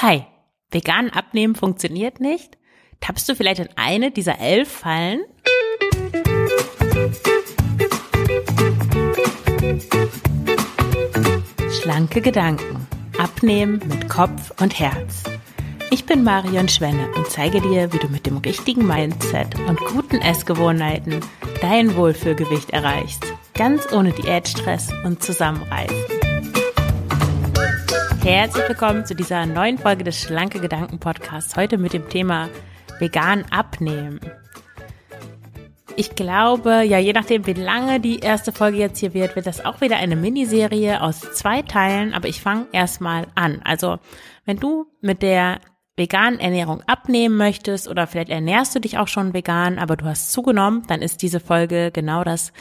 Hi, vegan abnehmen funktioniert nicht? Tappst du vielleicht in eine dieser elf Fallen? Schlanke Gedanken. Abnehmen mit Kopf und Herz. Ich bin Marion Schwenne und zeige dir, wie du mit dem richtigen Mindset und guten Essgewohnheiten dein Wohlfühlgewicht erreichst. Ganz ohne Diätstress und Zusammenreißen. Herzlich willkommen zu dieser neuen Folge des Schlanke Gedanken Podcasts. Heute mit dem Thema vegan abnehmen. Ich glaube, ja, je nachdem, wie lange die erste Folge jetzt hier wird, wird das auch wieder eine Miniserie aus zwei Teilen. Aber ich fange erstmal an. Also, wenn du mit der veganen Ernährung abnehmen möchtest oder vielleicht ernährst du dich auch schon vegan, aber du hast zugenommen, dann ist diese Folge genau das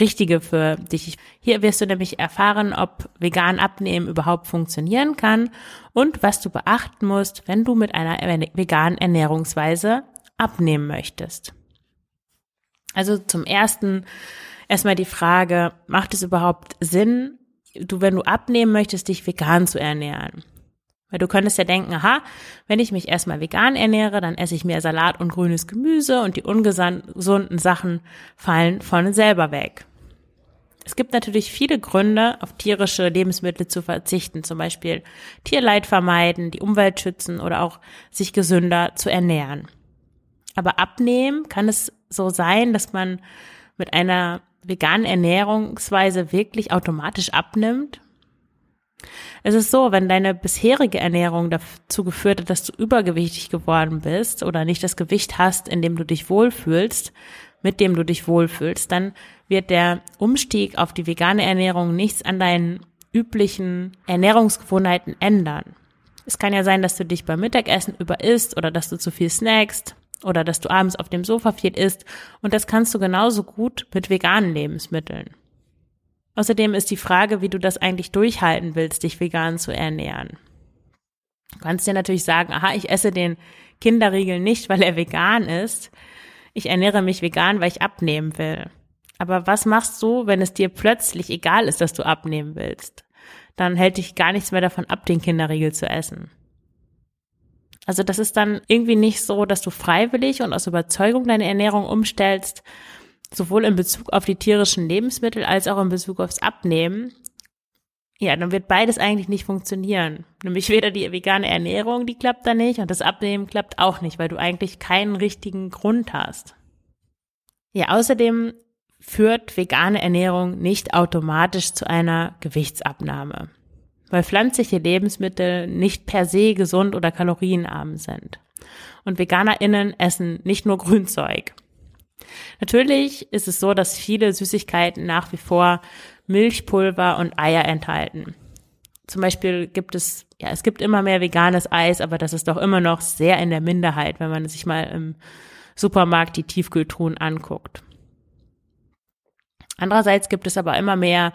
Richtige für dich. Hier wirst du nämlich erfahren, ob vegan abnehmen überhaupt funktionieren kann und was du beachten musst, wenn du mit einer veganen Ernährungsweise abnehmen möchtest. Also zum ersten erstmal die Frage, macht es überhaupt Sinn, du, wenn du abnehmen möchtest, dich vegan zu ernähren? Weil du könntest ja denken, aha, wenn ich mich erstmal vegan ernähre, dann esse ich mehr Salat und grünes Gemüse und die ungesunden Sachen fallen von selber weg. Es gibt natürlich viele Gründe, auf tierische Lebensmittel zu verzichten, zum Beispiel Tierleid vermeiden, die Umwelt schützen oder auch sich gesünder zu ernähren. Aber abnehmen kann es so sein, dass man mit einer veganen Ernährungsweise wirklich automatisch abnimmt es ist so, wenn deine bisherige Ernährung dazu geführt hat, dass du übergewichtig geworden bist oder nicht das Gewicht hast, in dem du dich wohlfühlst, mit dem du dich wohlfühlst, dann wird der Umstieg auf die vegane Ernährung nichts an deinen üblichen Ernährungsgewohnheiten ändern. Es kann ja sein, dass du dich beim Mittagessen überisst oder dass du zu viel snackst oder dass du abends auf dem Sofa viel isst und das kannst du genauso gut mit veganen Lebensmitteln. Außerdem ist die Frage, wie du das eigentlich durchhalten willst, dich vegan zu ernähren. Du kannst dir natürlich sagen, aha, ich esse den Kinderriegel nicht, weil er vegan ist. Ich ernähre mich vegan, weil ich abnehmen will. Aber was machst du, wenn es dir plötzlich egal ist, dass du abnehmen willst? Dann hält dich gar nichts mehr davon ab, den Kinderriegel zu essen. Also das ist dann irgendwie nicht so, dass du freiwillig und aus Überzeugung deine Ernährung umstellst, sowohl in Bezug auf die tierischen Lebensmittel als auch in Bezug aufs Abnehmen, ja, dann wird beides eigentlich nicht funktionieren. Nämlich weder die vegane Ernährung, die klappt da nicht, und das Abnehmen klappt auch nicht, weil du eigentlich keinen richtigen Grund hast. Ja, außerdem führt vegane Ernährung nicht automatisch zu einer Gewichtsabnahme, weil pflanzliche Lebensmittel nicht per se gesund oder kalorienarm sind. Und VeganerInnen essen nicht nur Grünzeug. Natürlich ist es so, dass viele Süßigkeiten nach wie vor Milchpulver und Eier enthalten. Zum Beispiel gibt es, ja, es gibt immer mehr veganes Eis, aber das ist doch immer noch sehr in der Minderheit, wenn man sich mal im Supermarkt die Tiefkühltruhen anguckt. Andererseits gibt es aber immer mehr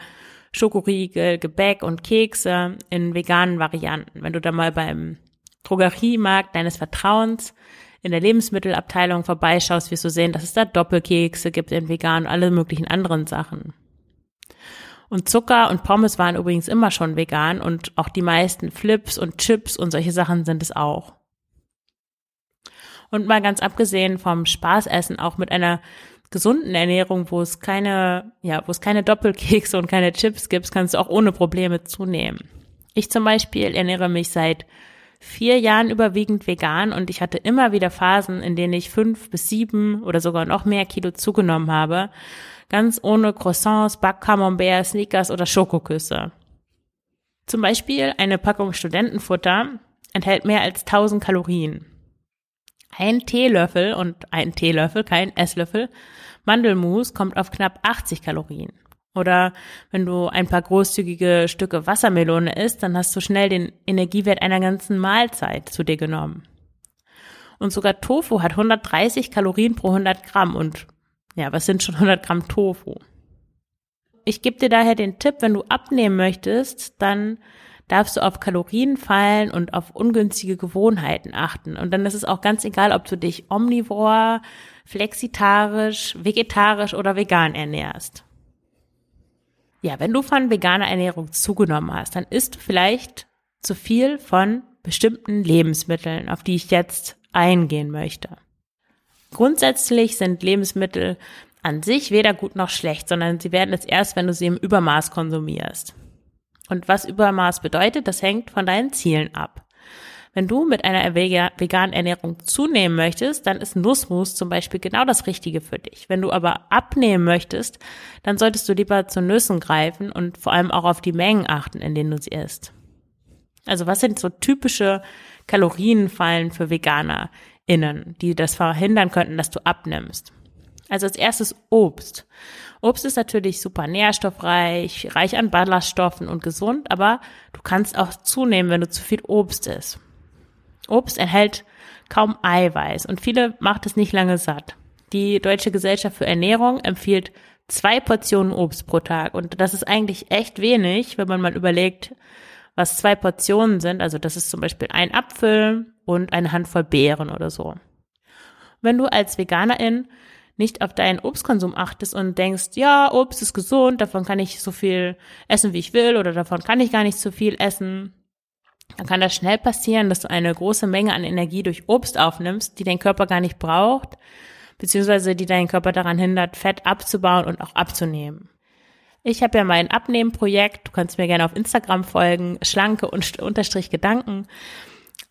Schokoriegel, Gebäck und Kekse in veganen Varianten. Wenn du da mal beim Drogeriemarkt deines Vertrauens in der Lebensmittelabteilung vorbeischaust, wirst du sehen, dass es da Doppelkekse gibt in vegan und alle möglichen anderen Sachen. Und Zucker und Pommes waren übrigens immer schon vegan und auch die meisten Flips und Chips und solche Sachen sind es auch. Und mal ganz abgesehen vom Spaßessen, auch mit einer gesunden Ernährung, wo es keine, ja, wo es keine Doppelkekse und keine Chips gibt, kannst du auch ohne Probleme zunehmen. Ich zum Beispiel ernähre mich seit vier Jahren überwiegend vegan und ich hatte immer wieder Phasen, in denen ich fünf bis sieben oder sogar noch mehr Kilo zugenommen habe. Ganz ohne Croissants, Backcamembert, Sneakers oder Schokoküsse. Zum Beispiel eine Packung Studentenfutter enthält mehr als 1000 Kalorien. Ein Teelöffel und ein Teelöffel, kein Esslöffel, Mandelmus kommt auf knapp 80 Kalorien. Oder wenn du ein paar großzügige Stücke Wassermelone isst, dann hast du schnell den Energiewert einer ganzen Mahlzeit zu dir genommen. Und sogar Tofu hat 130 Kalorien pro 100 Gramm. Und ja, was sind schon 100 Gramm Tofu? Ich gebe dir daher den Tipp, wenn du abnehmen möchtest, dann darfst du auf Kalorien fallen und auf ungünstige Gewohnheiten achten. Und dann ist es auch ganz egal, ob du dich omnivor, flexitarisch, vegetarisch oder vegan ernährst. Ja, wenn du von veganer Ernährung zugenommen hast, dann isst du vielleicht zu viel von bestimmten Lebensmitteln, auf die ich jetzt eingehen möchte. Grundsätzlich sind Lebensmittel an sich weder gut noch schlecht, sondern sie werden es erst, wenn du sie im Übermaß konsumierst. Und was Übermaß bedeutet, das hängt von deinen Zielen ab. Wenn du mit einer veganen Ernährung zunehmen möchtest, dann ist Nussmus zum Beispiel genau das Richtige für dich. Wenn du aber abnehmen möchtest, dann solltest du lieber zu Nüssen greifen und vor allem auch auf die Mengen achten, in denen du sie isst. Also was sind so typische Kalorienfallen für VeganerInnen, die das verhindern könnten, dass du abnimmst? Also als erstes Obst. Obst ist natürlich super nährstoffreich, reich an Ballaststoffen und gesund, aber du kannst auch zunehmen, wenn du zu viel Obst isst. Obst enthält kaum Eiweiß und viele macht es nicht lange satt. Die Deutsche Gesellschaft für Ernährung empfiehlt zwei Portionen Obst pro Tag und das ist eigentlich echt wenig, wenn man mal überlegt, was zwei Portionen sind. Also das ist zum Beispiel ein Apfel und eine Handvoll Beeren oder so. Wenn du als Veganerin nicht auf deinen Obstkonsum achtest und denkst, ja, Obst ist gesund, davon kann ich so viel essen, wie ich will, oder davon kann ich gar nicht so viel essen, dann kann das schnell passieren, dass du eine große Menge an Energie durch Obst aufnimmst, die dein Körper gar nicht braucht, beziehungsweise die deinen Körper daran hindert, Fett abzubauen und auch abzunehmen. Ich habe ja mein Abnehmprojekt, du kannst mir gerne auf Instagram folgen, schlanke und unterstrich Gedanken.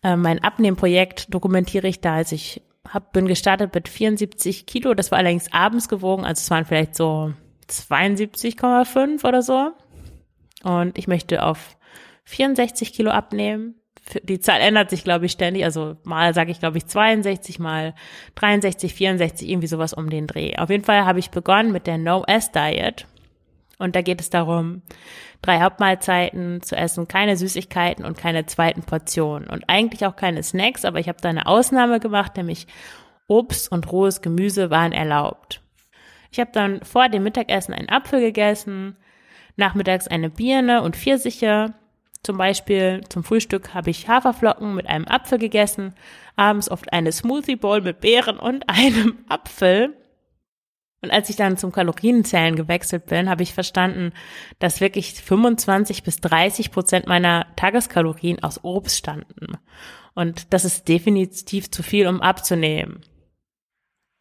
Äh, mein Abnehmprojekt dokumentiere ich da, als ich hab, bin gestartet mit 74 Kilo, das war allerdings abends gewogen, also es waren vielleicht so 72,5 oder so. Und ich möchte auf 64 Kilo abnehmen. Die Zahl ändert sich, glaube ich, ständig. Also mal sage ich, glaube ich, 62, mal 63, 64, irgendwie sowas um den Dreh. Auf jeden Fall habe ich begonnen mit der No-S-Diet. Und da geht es darum, drei Hauptmahlzeiten zu essen, keine Süßigkeiten und keine zweiten Portionen. Und eigentlich auch keine Snacks, aber ich habe da eine Ausnahme gemacht, nämlich Obst und rohes Gemüse waren erlaubt. Ich habe dann vor dem Mittagessen einen Apfel gegessen, nachmittags eine Birne und Pfirsiche, zum Beispiel zum Frühstück habe ich Haferflocken mit einem Apfel gegessen, abends oft eine Smoothie Bowl mit Beeren und einem Apfel. Und als ich dann zum Kalorienzählen gewechselt bin, habe ich verstanden, dass wirklich 25 bis 30 Prozent meiner Tageskalorien aus Obst standen. Und das ist definitiv zu viel, um abzunehmen.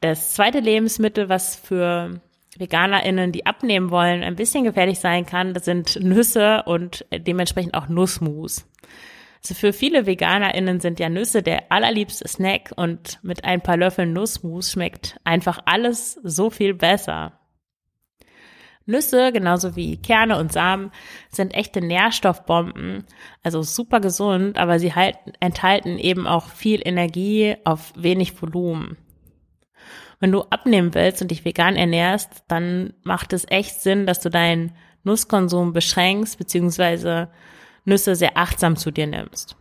Das zweite Lebensmittel, was für VeganerInnen, die abnehmen wollen, ein bisschen gefährlich sein kann, das sind Nüsse und dementsprechend auch Nussmus. Also für viele VeganerInnen sind ja Nüsse der allerliebste Snack und mit ein paar Löffeln Nussmus schmeckt einfach alles so viel besser. Nüsse, genauso wie Kerne und Samen, sind echte Nährstoffbomben, also super gesund, aber sie halten, enthalten eben auch viel Energie auf wenig Volumen. Wenn du abnehmen willst und dich vegan ernährst, dann macht es echt Sinn, dass du deinen Nusskonsum beschränkst, beziehungsweise Nüsse sehr achtsam zu dir nimmst.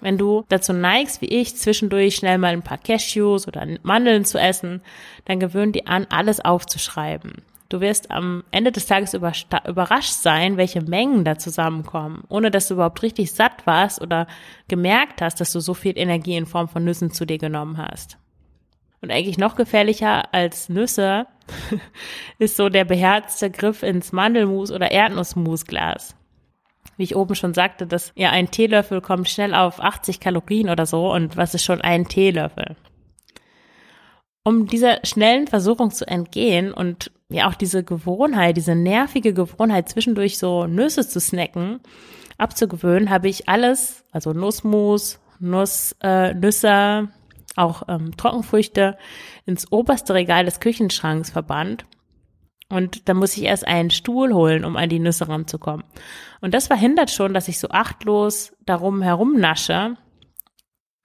Wenn du dazu neigst, wie ich, zwischendurch schnell mal ein paar Cashews oder Mandeln zu essen, dann gewöhn dir an, alles aufzuschreiben. Du wirst am Ende des Tages überrascht sein, welche Mengen da zusammenkommen, ohne dass du überhaupt richtig satt warst oder gemerkt hast, dass du so viel Energie in Form von Nüssen zu dir genommen hast. Und eigentlich noch gefährlicher als Nüsse ist so der beherzte Griff ins Mandelmus oder Erdnussmusglas. Wie ich oben schon sagte, dass ja ein Teelöffel kommt schnell auf 80 Kalorien oder so und was ist schon ein Teelöffel? Um dieser schnellen Versuchung zu entgehen und ja auch diese Gewohnheit, diese nervige Gewohnheit zwischendurch so Nüsse zu snacken, abzugewöhnen, habe ich alles, also Nussmus, Nuss, äh, Nüsse, auch ähm, Trockenfrüchte ins oberste Regal des Küchenschranks verbannt. Und da muss ich erst einen Stuhl holen, um an die Nüsse ranzukommen. Und das verhindert schon, dass ich so achtlos darum herumnasche.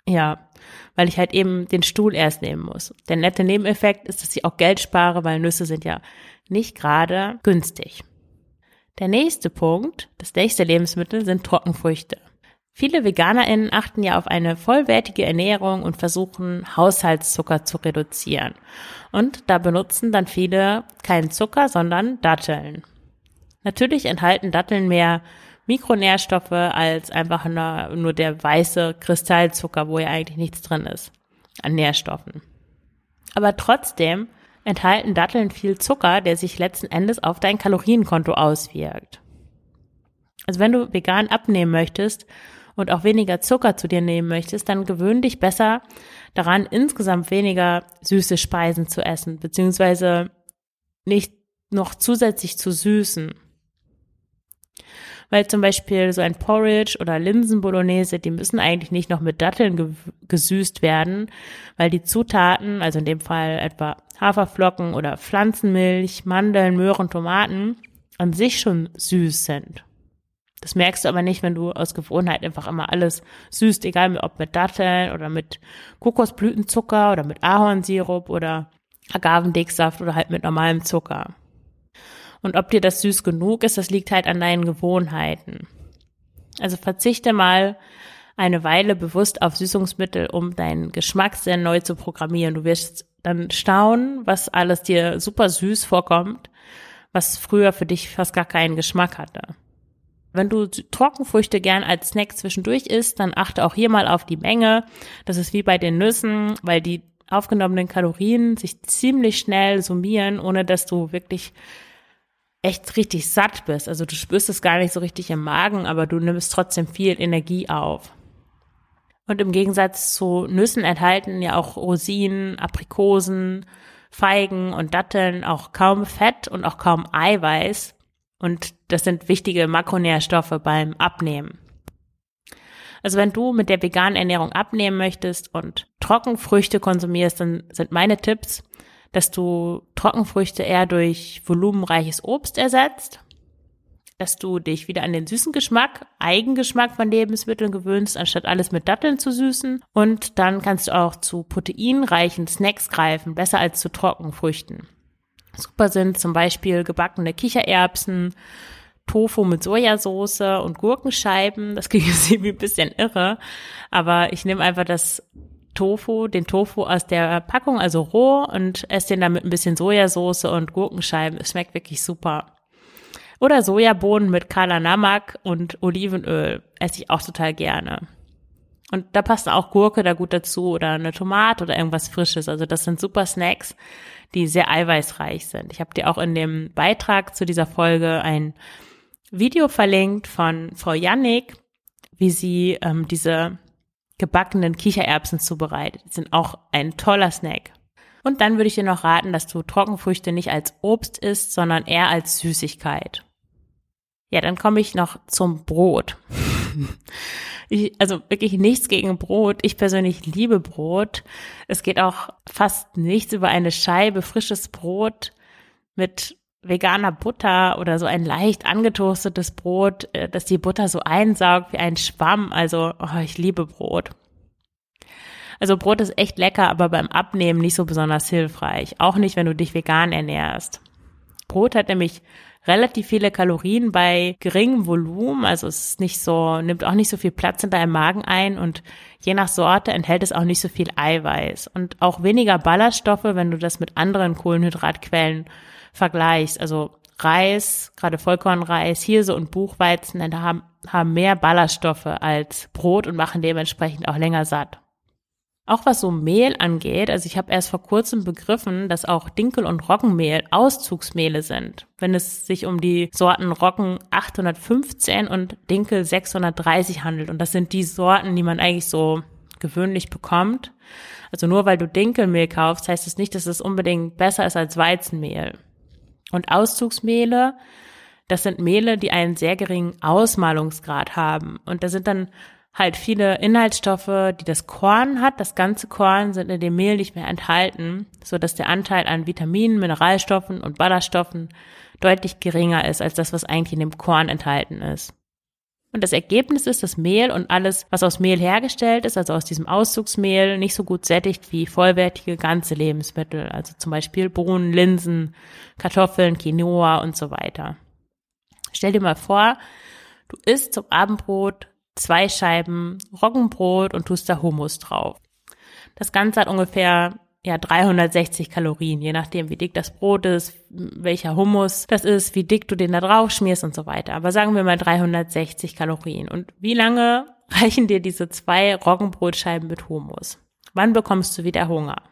Ja, weil ich halt eben den Stuhl erst nehmen muss. Der nette Nebeneffekt ist, dass ich auch Geld spare, weil Nüsse sind ja nicht gerade günstig. Der nächste Punkt, das nächste Lebensmittel sind Trockenfrüchte. Viele VeganerInnen achten ja auf eine vollwertige Ernährung und versuchen, Haushaltszucker zu reduzieren. Und da benutzen dann viele keinen Zucker, sondern Datteln. Natürlich enthalten Datteln mehr Mikronährstoffe als einfach nur, der weiße Kristallzucker, wo ja eigentlich nichts drin ist an Nährstoffen. Aber trotzdem enthalten Datteln viel Zucker, der sich letzten Endes auf dein Kalorienkonto auswirkt. Also wenn du vegan abnehmen möchtest und auch weniger Zucker zu dir nehmen möchtest, dann gewöhn dich besser daran, insgesamt weniger süße Speisen zu essen, beziehungsweise nicht noch zusätzlich zu süßen. Weil zum Beispiel so ein Porridge oder Linsenbolognese, die müssen eigentlich nicht noch mit Datteln ge gesüßt werden, weil die Zutaten, also in dem Fall etwa Haferflocken oder Pflanzenmilch, Mandeln, Möhren, Tomaten, an sich schon süß sind. Das merkst du aber nicht, wenn du aus Gewohnheit einfach immer alles süßt, egal ob mit Datteln oder mit Kokosblütenzucker oder mit Ahornsirup oder Agavendicksaft oder halt mit normalem Zucker. Und ob dir das süß genug ist, das liegt halt an deinen Gewohnheiten. Also verzichte mal eine Weile bewusst auf Süßungsmittel, um deinen Geschmackssinn neu zu programmieren. Du wirst dann staunen, was alles dir super süß vorkommt, was früher für dich fast gar keinen Geschmack hatte. Wenn du Trockenfrüchte gern als Snack zwischendurch isst, dann achte auch hier mal auf die Menge. Das ist wie bei den Nüssen, weil die aufgenommenen Kalorien sich ziemlich schnell summieren, ohne dass du wirklich echt richtig satt bist. Also du spürst es gar nicht so richtig im Magen, aber du nimmst trotzdem viel Energie auf. Und im Gegensatz zu Nüssen enthalten ja auch Rosinen, Aprikosen, Feigen und Datteln auch kaum Fett und auch kaum Eiweiß. Und das sind wichtige Makronährstoffe beim Abnehmen. Also wenn du mit der veganen Ernährung abnehmen möchtest und Trockenfrüchte konsumierst, dann sind meine Tipps, dass du Trockenfrüchte eher durch volumenreiches Obst ersetzt, dass du dich wieder an den süßen Geschmack, Eigengeschmack von Lebensmitteln gewöhnst, anstatt alles mit Datteln zu süßen. Und dann kannst du auch zu proteinreichen Snacks greifen, besser als zu Trockenfrüchten. Super sind zum Beispiel gebackene Kichererbsen, Tofu mit Sojasauce und Gurkenscheiben. Das klingt jetzt irgendwie ein bisschen irre, aber ich nehme einfach das Tofu, den Tofu aus der Packung, also roh und esse den dann mit ein bisschen Sojasauce und Gurkenscheiben. Es schmeckt wirklich super. Oder Sojabohnen mit Kala Namak und Olivenöl esse ich auch total gerne. Und da passt auch Gurke da gut dazu oder eine Tomate oder irgendwas Frisches. Also das sind super Snacks, die sehr eiweißreich sind. Ich habe dir auch in dem Beitrag zu dieser Folge ein Video verlinkt von Frau Jannik, wie sie ähm, diese gebackenen Kichererbsen zubereitet. Die sind auch ein toller Snack. Und dann würde ich dir noch raten, dass du Trockenfrüchte nicht als Obst isst, sondern eher als Süßigkeit. Ja, dann komme ich noch zum Brot. Ich, also wirklich nichts gegen Brot. Ich persönlich liebe Brot. Es geht auch fast nichts über eine Scheibe frisches Brot mit veganer Butter oder so ein leicht angetoastetes Brot, äh, dass die Butter so einsaugt wie ein Schwamm. Also, oh, ich liebe Brot. Also Brot ist echt lecker, aber beim Abnehmen nicht so besonders hilfreich. Auch nicht, wenn du dich vegan ernährst. Brot hat nämlich relativ viele Kalorien bei geringem Volumen, also es ist nicht so, nimmt auch nicht so viel Platz in deinem Magen ein und je nach Sorte enthält es auch nicht so viel Eiweiß und auch weniger Ballaststoffe, wenn du das mit anderen Kohlenhydratquellen vergleichst. Also Reis, gerade Vollkornreis, Hirse und Buchweizen haben, haben mehr Ballaststoffe als Brot und machen dementsprechend auch länger satt. Auch was so Mehl angeht, also ich habe erst vor kurzem begriffen, dass auch Dinkel und Roggenmehl Auszugsmehle sind. Wenn es sich um die Sorten Roggen 815 und Dinkel 630 handelt. Und das sind die Sorten, die man eigentlich so gewöhnlich bekommt. Also nur weil du Dinkelmehl kaufst, heißt es das nicht, dass es unbedingt besser ist als Weizenmehl. Und Auszugsmehle, das sind Mehle, die einen sehr geringen Ausmalungsgrad haben. Und da sind dann halt viele Inhaltsstoffe, die das Korn hat. Das ganze Korn sind in dem Mehl nicht mehr enthalten, so dass der Anteil an Vitaminen, Mineralstoffen und Ballaststoffen deutlich geringer ist als das, was eigentlich in dem Korn enthalten ist. Und das Ergebnis ist, dass Mehl und alles, was aus Mehl hergestellt ist, also aus diesem Auszugsmehl, nicht so gut sättigt wie vollwertige ganze Lebensmittel, also zum Beispiel Bohnen, Linsen, Kartoffeln, Quinoa und so weiter. Stell dir mal vor, du isst zum Abendbrot zwei Scheiben Roggenbrot und tust da Hummus drauf. Das Ganze hat ungefähr ja 360 Kalorien, je nachdem, wie dick das Brot ist, welcher Hummus das ist, wie dick du den da drauf schmierst und so weiter. Aber sagen wir mal 360 Kalorien. Und wie lange reichen dir diese zwei Roggenbrotscheiben mit Hummus? Wann bekommst du wieder Hunger?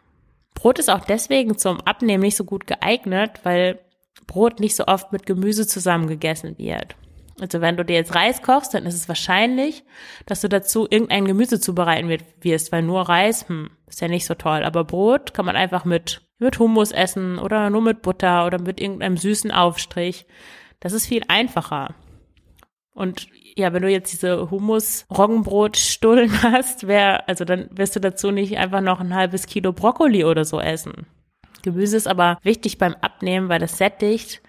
Brot ist auch deswegen zum Abnehmen nicht so gut geeignet, weil Brot nicht so oft mit Gemüse zusammen gegessen wird. Also wenn du dir jetzt Reis kochst, dann ist es wahrscheinlich, dass du dazu irgendein Gemüse zubereiten wirst, weil nur Reis, hm, ist ja nicht so toll. Aber Brot kann man einfach mit, mit Hummus essen oder nur mit Butter oder mit irgendeinem süßen Aufstrich. Das ist viel einfacher. Und ja, wenn du jetzt diese Hummus-Roggenbrot-Stullen hast, wär, also dann wirst du dazu nicht einfach noch ein halbes Kilo Brokkoli oder so essen. Gemüse ist aber wichtig beim Abnehmen, weil das sättigt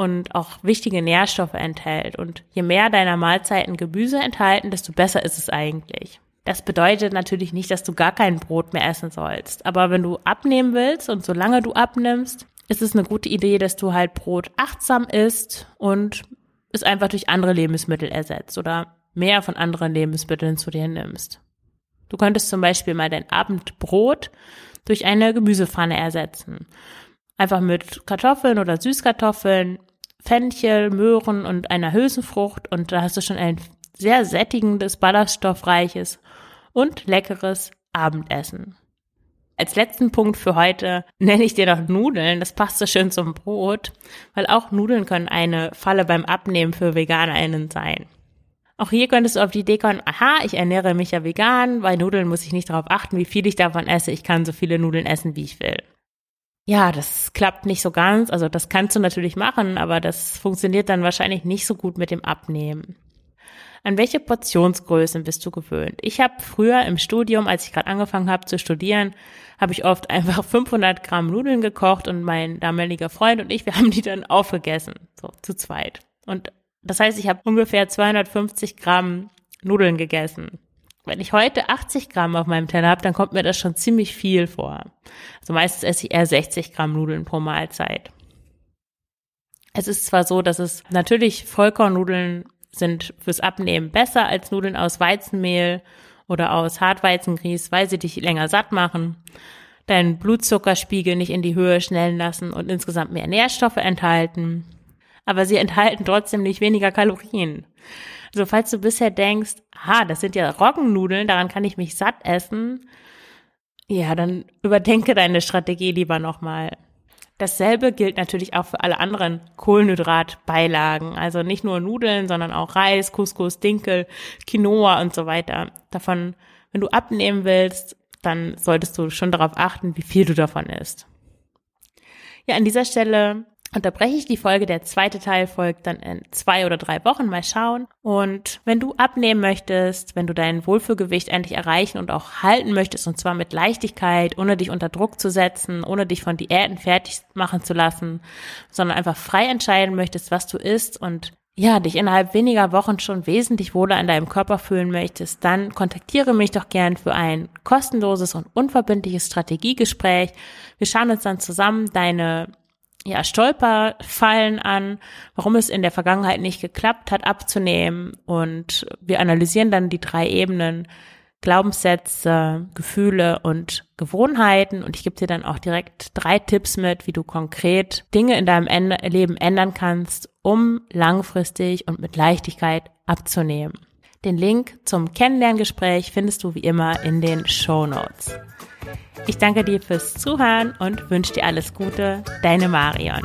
und auch wichtige Nährstoffe enthält. Und je mehr deiner Mahlzeiten Gemüse enthalten, desto besser ist es eigentlich. Das bedeutet natürlich nicht, dass du gar kein Brot mehr essen sollst. Aber wenn du abnehmen willst und solange du abnimmst, ist es eine gute Idee, dass du halt Brot achtsam isst und es einfach durch andere Lebensmittel ersetzt oder mehr von anderen Lebensmitteln zu dir nimmst. Du könntest zum Beispiel mal dein Abendbrot durch eine Gemüsepfanne ersetzen. Einfach mit Kartoffeln oder Süßkartoffeln, Fenchel, Möhren und einer Hülsenfrucht und da hast du schon ein sehr sättigendes, ballaststoffreiches und leckeres Abendessen. Als letzten Punkt für heute nenne ich dir noch Nudeln. Das passt so schön zum Brot, weil auch Nudeln können eine Falle beim Abnehmen für VeganerInnen sein. Auch hier könntest du auf die Idee kommen, aha, ich ernähre mich ja vegan, bei Nudeln muss ich nicht darauf achten, wie viel ich davon esse. Ich kann so viele Nudeln essen, wie ich will ja, das klappt nicht so ganz. Also das kannst du natürlich machen, aber das funktioniert dann wahrscheinlich nicht so gut mit dem Abnehmen. An welche Portionsgrößen bist du gewöhnt? Ich habe früher im Studium, als ich gerade angefangen habe zu studieren, habe ich oft einfach 500 Gramm Nudeln gekocht und mein damaliger Freund und ich, wir haben die dann aufgegessen, so zu zweit. Und das heißt, ich habe ungefähr 250 Gramm Nudeln gegessen. Wenn ich heute 80 Gramm auf meinem Teller habe, dann kommt mir das schon ziemlich viel vor. Also meistens esse ich eher 60 Gramm Nudeln pro Mahlzeit. Es ist zwar so, dass es natürlich Vollkornnudeln sind fürs Abnehmen besser als Nudeln aus Weizenmehl oder aus Hartweizengrieß, weil sie dich länger satt machen, deinen Blutzuckerspiegel nicht in die Höhe schnellen lassen und insgesamt mehr Nährstoffe enthalten. Aber sie enthalten trotzdem nicht weniger Kalorien. Also falls du bisher denkst, ah, das sind ja Roggennudeln, daran kann ich mich satt essen, ja, dann überdenke deine Strategie lieber nochmal. Dasselbe gilt natürlich auch für alle anderen Kohlenhydratbeilagen. Also nicht nur Nudeln, sondern auch Reis, Couscous, Dinkel, Quinoa und so weiter. Davon, wenn du abnehmen willst, dann solltest du schon darauf achten, wie viel du davon isst. Ja, an dieser Stelle unterbreche ich die Folge. Der zweite Teil folgt dann in zwei oder drei Wochen. Mal schauen. Und wenn du abnehmen möchtest, wenn du dein Wohlfühlgewicht endlich erreichen und auch halten möchtest, und zwar mit Leichtigkeit, ohne dich unter Druck zu setzen, ohne dich von Diäten fertig machen zu lassen, sondern einfach frei entscheiden möchtest, was du isst und ja, dich innerhalb weniger Wochen schon wesentlich wohler in deinem Körper fühlen möchtest, dann kontaktiere mich doch gern für ein kostenloses und unverbindliches Strategiegespräch. Wir schauen uns dann zusammen deine ja, Stolperfallen an, warum es in der Vergangenheit nicht geklappt hat, abzunehmen. Und wir analysieren dann die drei Ebenen, Glaubenssätze, Gefühle und Gewohnheiten. Und ich gebe dir dann auch direkt drei Tipps mit, wie du konkret Dinge in deinem Leben ändern kannst, um langfristig und mit Leichtigkeit abzunehmen. Den Link zum Kennenlerngespräch findest du wie immer in den Show Notes. Ich danke dir fürs Zuhören und wünsche dir alles Gute. Deine Marion.